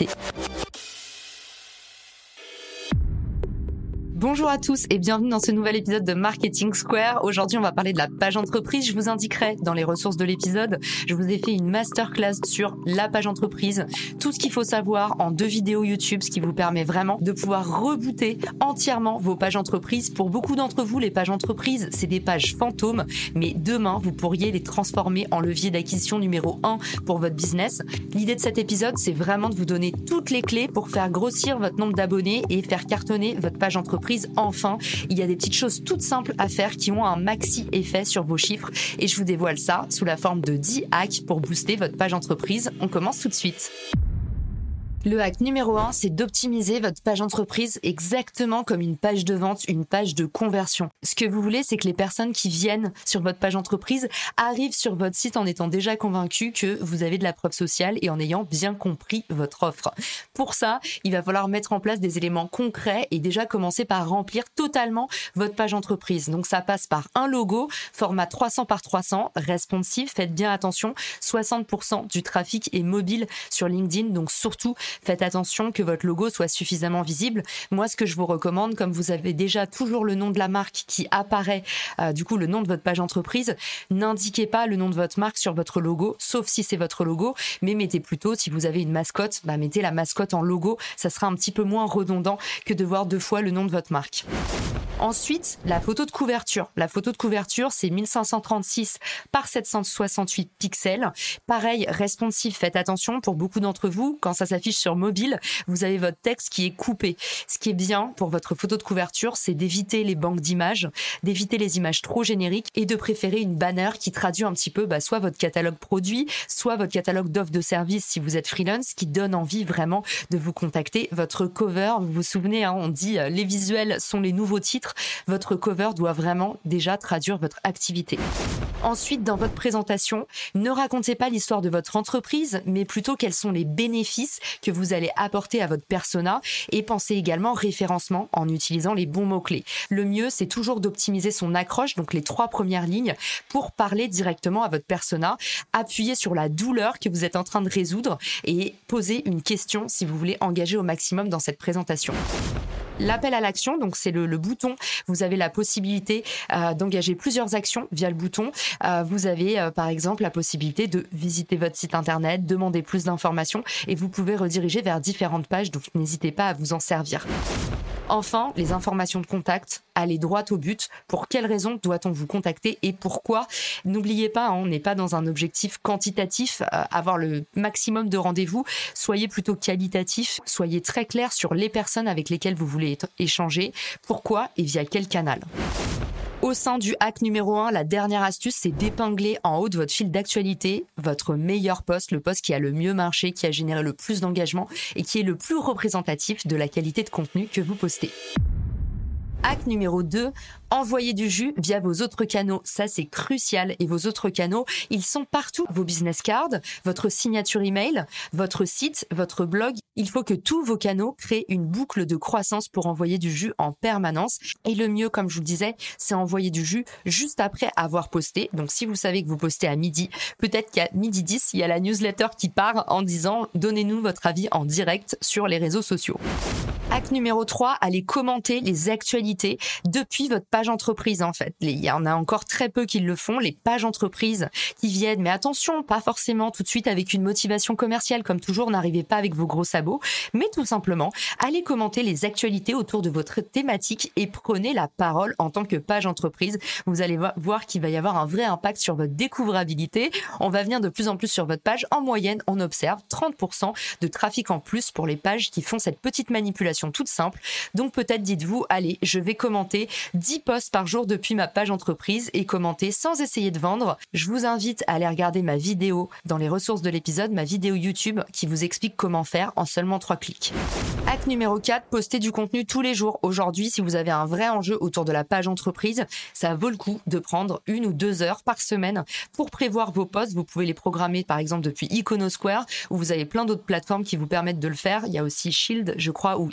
invité. Bonjour à tous et bienvenue dans ce nouvel épisode de Marketing Square. Aujourd'hui, on va parler de la page entreprise. Je vous indiquerai dans les ressources de l'épisode. Je vous ai fait une masterclass sur la page entreprise, tout ce qu'il faut savoir en deux vidéos YouTube, ce qui vous permet vraiment de pouvoir rebooter entièrement vos pages entreprises. Pour beaucoup d'entre vous, les pages entreprises, c'est des pages fantômes, mais demain, vous pourriez les transformer en levier d'acquisition numéro 1 pour votre business. L'idée de cet épisode, c'est vraiment de vous donner toutes les clés pour faire grossir votre nombre d'abonnés et faire cartonner votre page entreprise enfin. Il y a des petites choses toutes simples à faire qui ont un maxi effet sur vos chiffres et je vous dévoile ça sous la forme de 10 hacks pour booster votre page entreprise. On commence tout de suite. Le hack numéro un, c'est d'optimiser votre page entreprise exactement comme une page de vente, une page de conversion. Ce que vous voulez, c'est que les personnes qui viennent sur votre page entreprise arrivent sur votre site en étant déjà convaincus que vous avez de la preuve sociale et en ayant bien compris votre offre. Pour ça, il va falloir mettre en place des éléments concrets et déjà commencer par remplir totalement votre page entreprise. Donc ça passe par un logo, format 300 par 300, responsive. Faites bien attention, 60% du trafic est mobile sur LinkedIn, donc surtout Faites attention que votre logo soit suffisamment visible. Moi, ce que je vous recommande, comme vous avez déjà toujours le nom de la marque qui apparaît, euh, du coup, le nom de votre page entreprise, n'indiquez pas le nom de votre marque sur votre logo, sauf si c'est votre logo, mais mettez plutôt, si vous avez une mascotte, bah, mettez la mascotte en logo. Ça sera un petit peu moins redondant que de voir deux fois le nom de votre marque. Ensuite, la photo de couverture. La photo de couverture, c'est 1536 par 768 pixels. Pareil, responsive, faites attention pour beaucoup d'entre vous, quand ça s'affiche sur mobile, vous avez votre texte qui est coupé. Ce qui est bien pour votre photo de couverture, c'est d'éviter les banques d'images, d'éviter les images trop génériques et de préférer une banner qui traduit un petit peu bah, soit votre catalogue produit, soit votre catalogue d'offres de services si vous êtes freelance, qui donne envie vraiment de vous contacter. Votre cover, vous vous souvenez, hein, on dit euh, les visuels sont les nouveaux titres votre cover doit vraiment déjà traduire votre activité. Ensuite, dans votre présentation, ne racontez pas l'histoire de votre entreprise, mais plutôt quels sont les bénéfices que vous allez apporter à votre persona et pensez également référencement en utilisant les bons mots-clés. Le mieux, c'est toujours d'optimiser son accroche, donc les trois premières lignes, pour parler directement à votre persona, appuyer sur la douleur que vous êtes en train de résoudre et poser une question si vous voulez engager au maximum dans cette présentation. L'appel à l'action, donc c'est le, bouton. Vous avez la possibilité euh, d'engager plusieurs actions via le bouton. Euh, vous avez euh, par exemple la possibilité de visiter votre site internet, demander plus d'informations et vous pouvez rediriger vers différentes pages. Donc n'hésitez pas à vous en servir. Enfin, les informations de contact, allez droit au but. Pour quelles raisons doit-on vous contacter et pourquoi? N'oubliez pas, hein, on n'est pas dans un objectif quantitatif, avoir le maximum de rendez-vous. Soyez plutôt qualitatif, soyez très clair sur les personnes avec lesquelles vous voulez échanger, pourquoi et via quel canal? Au sein du hack numéro 1, la dernière astuce, c'est d'épingler en haut de votre fil d'actualité votre meilleur poste, le poste qui a le mieux marché, qui a généré le plus d'engagement et qui est le plus représentatif de la qualité de contenu que vous postez. Hack numéro 2, envoyer du jus via vos autres canaux. Ça, c'est crucial. Et vos autres canaux, ils sont partout. Vos business cards, votre signature email, votre site, votre blog. Il faut que tous vos canaux créent une boucle de croissance pour envoyer du jus en permanence. Et le mieux, comme je vous le disais, c'est envoyer du jus juste après avoir posté. Donc, si vous savez que vous postez à midi, peut-être qu'à midi 10, il y a la newsletter qui part en disant donnez-nous votre avis en direct sur les réseaux sociaux. Hack numéro 3, allez commenter les actualités depuis votre page entreprise en fait. Il y en a encore très peu qui le font, les pages entreprises qui viennent, mais attention, pas forcément tout de suite avec une motivation commerciale comme toujours, n'arrivez pas avec vos gros sabots, mais tout simplement, allez commenter les actualités autour de votre thématique et prenez la parole en tant que page entreprise. Vous allez voir qu'il va y avoir un vrai impact sur votre découvrabilité. On va venir de plus en plus sur votre page. En moyenne, on observe 30% de trafic en plus pour les pages qui font cette petite manipulation toute simple. Donc peut-être dites-vous, allez, je vais commenter 10 posts par jour depuis ma page entreprise et commenter sans essayer de vendre. Je vous invite à aller regarder ma vidéo dans les ressources de l'épisode, ma vidéo YouTube qui vous explique comment faire en seulement 3 clics. Hack numéro 4, postez du contenu tous les jours. Aujourd'hui, si vous avez un vrai enjeu autour de la page entreprise, ça vaut le coup de prendre une ou deux heures par semaine pour prévoir vos posts. Vous pouvez les programmer par exemple depuis Iconosquare où vous avez plein d'autres plateformes qui vous permettent de le faire. Il y a aussi Shield, je crois, ou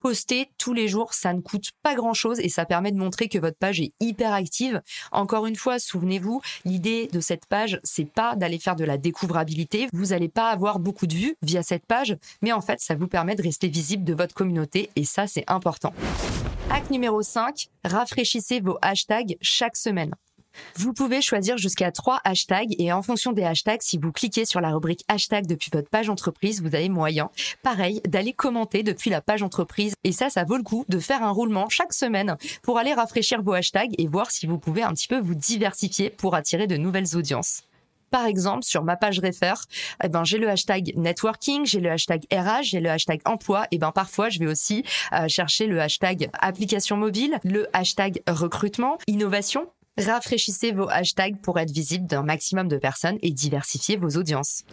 Poster tous les jours, ça ne coûte pas grand chose et ça permet de montrer que votre page est hyper active. Encore une fois, souvenez-vous, l'idée de cette page, c'est pas d'aller faire de la découvrabilité. Vous n'allez pas avoir beaucoup de vues via cette page, mais en fait, ça vous permet de rester visible de votre communauté et ça, c'est important. Hack numéro 5, rafraîchissez vos hashtags chaque semaine. Vous pouvez choisir jusqu'à trois hashtags et en fonction des hashtags, si vous cliquez sur la rubrique hashtag depuis votre page entreprise, vous avez moyen, pareil, d'aller commenter depuis la page entreprise. Et ça, ça vaut le coup de faire un roulement chaque semaine pour aller rafraîchir vos hashtags et voir si vous pouvez un petit peu vous diversifier pour attirer de nouvelles audiences. Par exemple, sur ma page Refer, eh ben, j'ai le hashtag networking, j'ai le hashtag RH, j'ai le hashtag emploi. Et ben, parfois, je vais aussi euh, chercher le hashtag application mobile, le hashtag recrutement, innovation Rafraîchissez vos hashtags pour être visible d'un maximum de personnes et diversifiez vos audiences.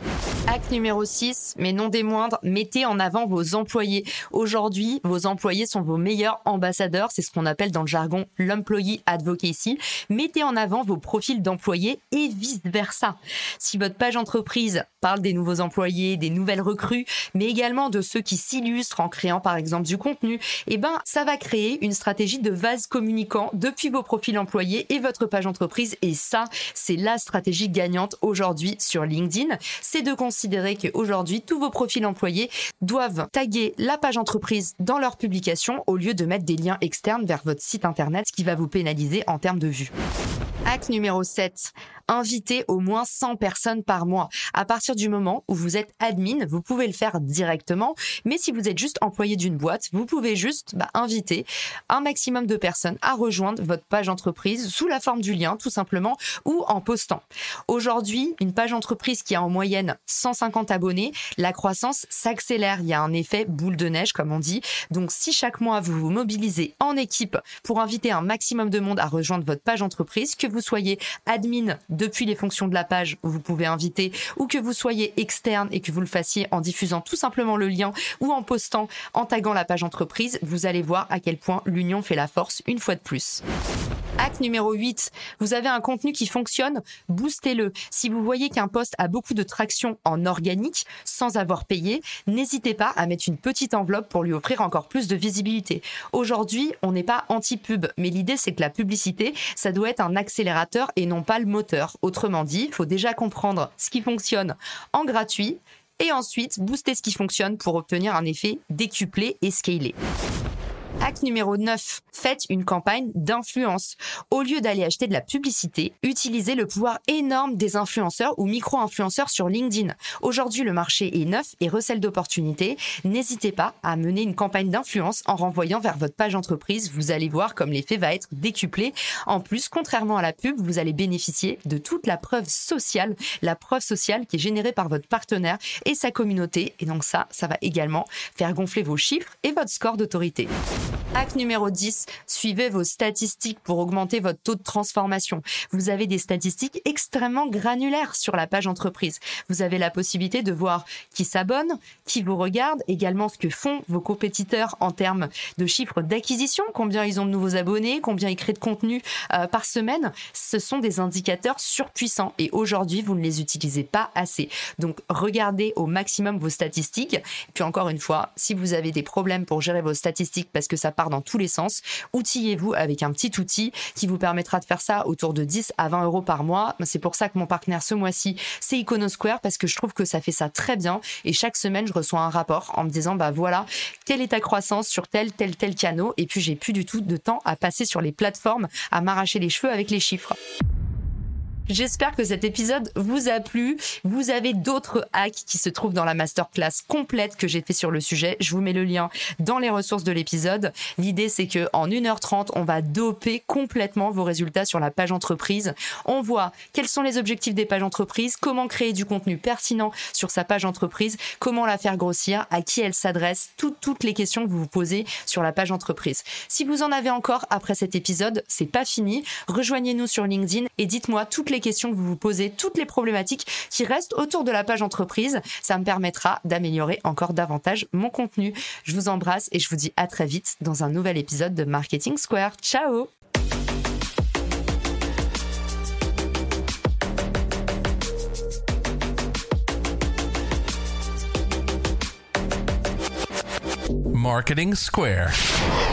Hack numéro 6, mais non des moindres, mettez en avant vos employés. Aujourd'hui, vos employés sont vos meilleurs ambassadeurs, c'est ce qu'on appelle dans le jargon l'employee advocacy. Mettez en avant vos profils d'employés et vice-versa. Si votre page entreprise parle des nouveaux employés, des nouvelles recrues, mais également de ceux qui s'illustrent en créant par exemple du contenu, eh ben ça va créer une stratégie de vase communicant depuis vos profils employés et votre page entreprise et ça, c'est la stratégie gagnante aujourd'hui sur LinkedIn. C'est de considérer qu'aujourd'hui, tous vos profils employés doivent taguer la page entreprise dans leur publication au lieu de mettre des liens externes vers votre site internet, qui va vous pénaliser en termes de vues. Hack numéro 7. Invitez au moins 100 personnes par mois. À partir du moment où vous êtes admin, vous pouvez le faire directement. Mais si vous êtes juste employé d'une boîte, vous pouvez juste bah, inviter un maximum de personnes à rejoindre votre page entreprise sous la forme du lien, tout simplement, ou en postant. Aujourd'hui, une page entreprise qui a en moyenne 150 abonnés, la croissance s'accélère. Il y a un effet boule de neige, comme on dit. Donc, si chaque mois vous vous mobilisez en équipe pour inviter un maximum de monde à rejoindre votre page entreprise, que vous soyez admin depuis les fonctions de la page où vous pouvez inviter ou que vous soyez externe et que vous le fassiez en diffusant tout simplement le lien ou en postant, en taguant la page entreprise, vous allez voir à quel point l'union fait la force une fois de plus. Hack numéro 8, vous avez un contenu qui fonctionne, boostez-le. Si vous voyez qu'un poste a beaucoup de traction en organique sans avoir payé, n'hésitez pas à mettre une petite enveloppe pour lui offrir encore plus de visibilité. Aujourd'hui, on n'est pas anti-pub, mais l'idée c'est que la publicité, ça doit être un accélérateur et non pas le moteur. Autrement dit, il faut déjà comprendre ce qui fonctionne en gratuit et ensuite booster ce qui fonctionne pour obtenir un effet décuplé et scalé. Hack numéro 9. Faites une campagne d'influence. Au lieu d'aller acheter de la publicité, utilisez le pouvoir énorme des influenceurs ou micro-influenceurs sur LinkedIn. Aujourd'hui, le marché est neuf et recèle d'opportunités. N'hésitez pas à mener une campagne d'influence en renvoyant vers votre page entreprise. Vous allez voir comme l'effet va être décuplé. En plus, contrairement à la pub, vous allez bénéficier de toute la preuve sociale, la preuve sociale qui est générée par votre partenaire et sa communauté. Et donc ça, ça va également faire gonfler vos chiffres et votre score d'autorité. Hack numéro 10, suivez vos statistiques pour augmenter votre taux de transformation. Vous avez des statistiques extrêmement granulaires sur la page entreprise. Vous avez la possibilité de voir qui s'abonne, qui vous regarde, également ce que font vos compétiteurs en termes de chiffres d'acquisition, combien ils ont de nouveaux abonnés, combien ils créent de contenu euh, par semaine. Ce sont des indicateurs surpuissants et aujourd'hui, vous ne les utilisez pas assez. Donc, regardez au maximum vos statistiques. Et puis encore une fois, si vous avez des problèmes pour gérer vos statistiques parce que ça part dans tous les sens. Outillez-vous avec un petit outil qui vous permettra de faire ça autour de 10 à 20 euros par mois. C'est pour ça que mon partenaire ce mois-ci, c'est Iconosquare parce que je trouve que ça fait ça très bien. Et chaque semaine, je reçois un rapport en me disant, bah voilà, quelle est ta croissance sur tel, tel, tel canot? Et puis, j'ai plus du tout de temps à passer sur les plateformes, à m'arracher les cheveux avec les chiffres. J'espère que cet épisode vous a plu. Vous avez d'autres hacks qui se trouvent dans la masterclass complète que j'ai fait sur le sujet. Je vous mets le lien dans les ressources de l'épisode. L'idée, c'est que en 1h30, on va doper complètement vos résultats sur la page entreprise. On voit quels sont les objectifs des pages entreprises, comment créer du contenu pertinent sur sa page entreprise, comment la faire grossir, à qui elle s'adresse, toutes, les questions que vous vous posez sur la page entreprise. Si vous en avez encore après cet épisode, c'est pas fini. Rejoignez-nous sur LinkedIn et dites-moi toutes questions que vous vous posez, toutes les problématiques qui restent autour de la page entreprise. Ça me permettra d'améliorer encore davantage mon contenu. Je vous embrasse et je vous dis à très vite dans un nouvel épisode de Marketing Square. Ciao Marketing Square.